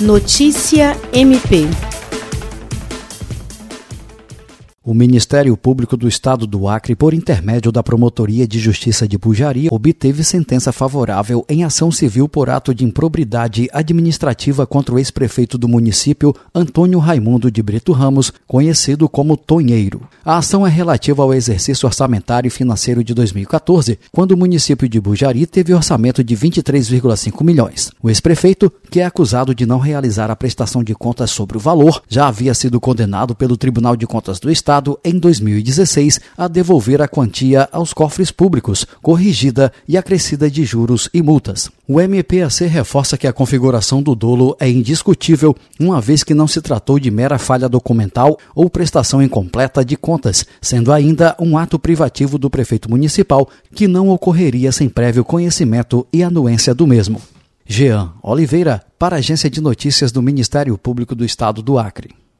Notícia MP O Ministério Público do Estado do Acre, por intermédio da Promotoria de Justiça de Bujaria, obteve sentença favorável em ação civil por ato de improbidade administrativa contra o ex-prefeito do município, Antônio Raimundo de Brito Ramos, conhecido como Tonheiro. A ação é relativa ao exercício orçamentário e financeiro de 2014, quando o município de Bujari teve orçamento de 23,5 milhões. O ex-prefeito, que é acusado de não realizar a prestação de contas sobre o valor, já havia sido condenado pelo Tribunal de Contas do Em 2016 a devolver a quantia aos cofres públicos, corrigida e acrescida de juros e multas. O MPAC reforça que a configuração do dolo é indiscutível, uma vez que não se tratou de mera falha documental ou prestação incompleta de contas, sendo ainda um ato privativo do prefeito municipal que não ocorreria sem prévio conhecimento e anuência do mesmo. Jean Oliveira, para a Agência de Notícias do Ministério Público do Estado do Acre.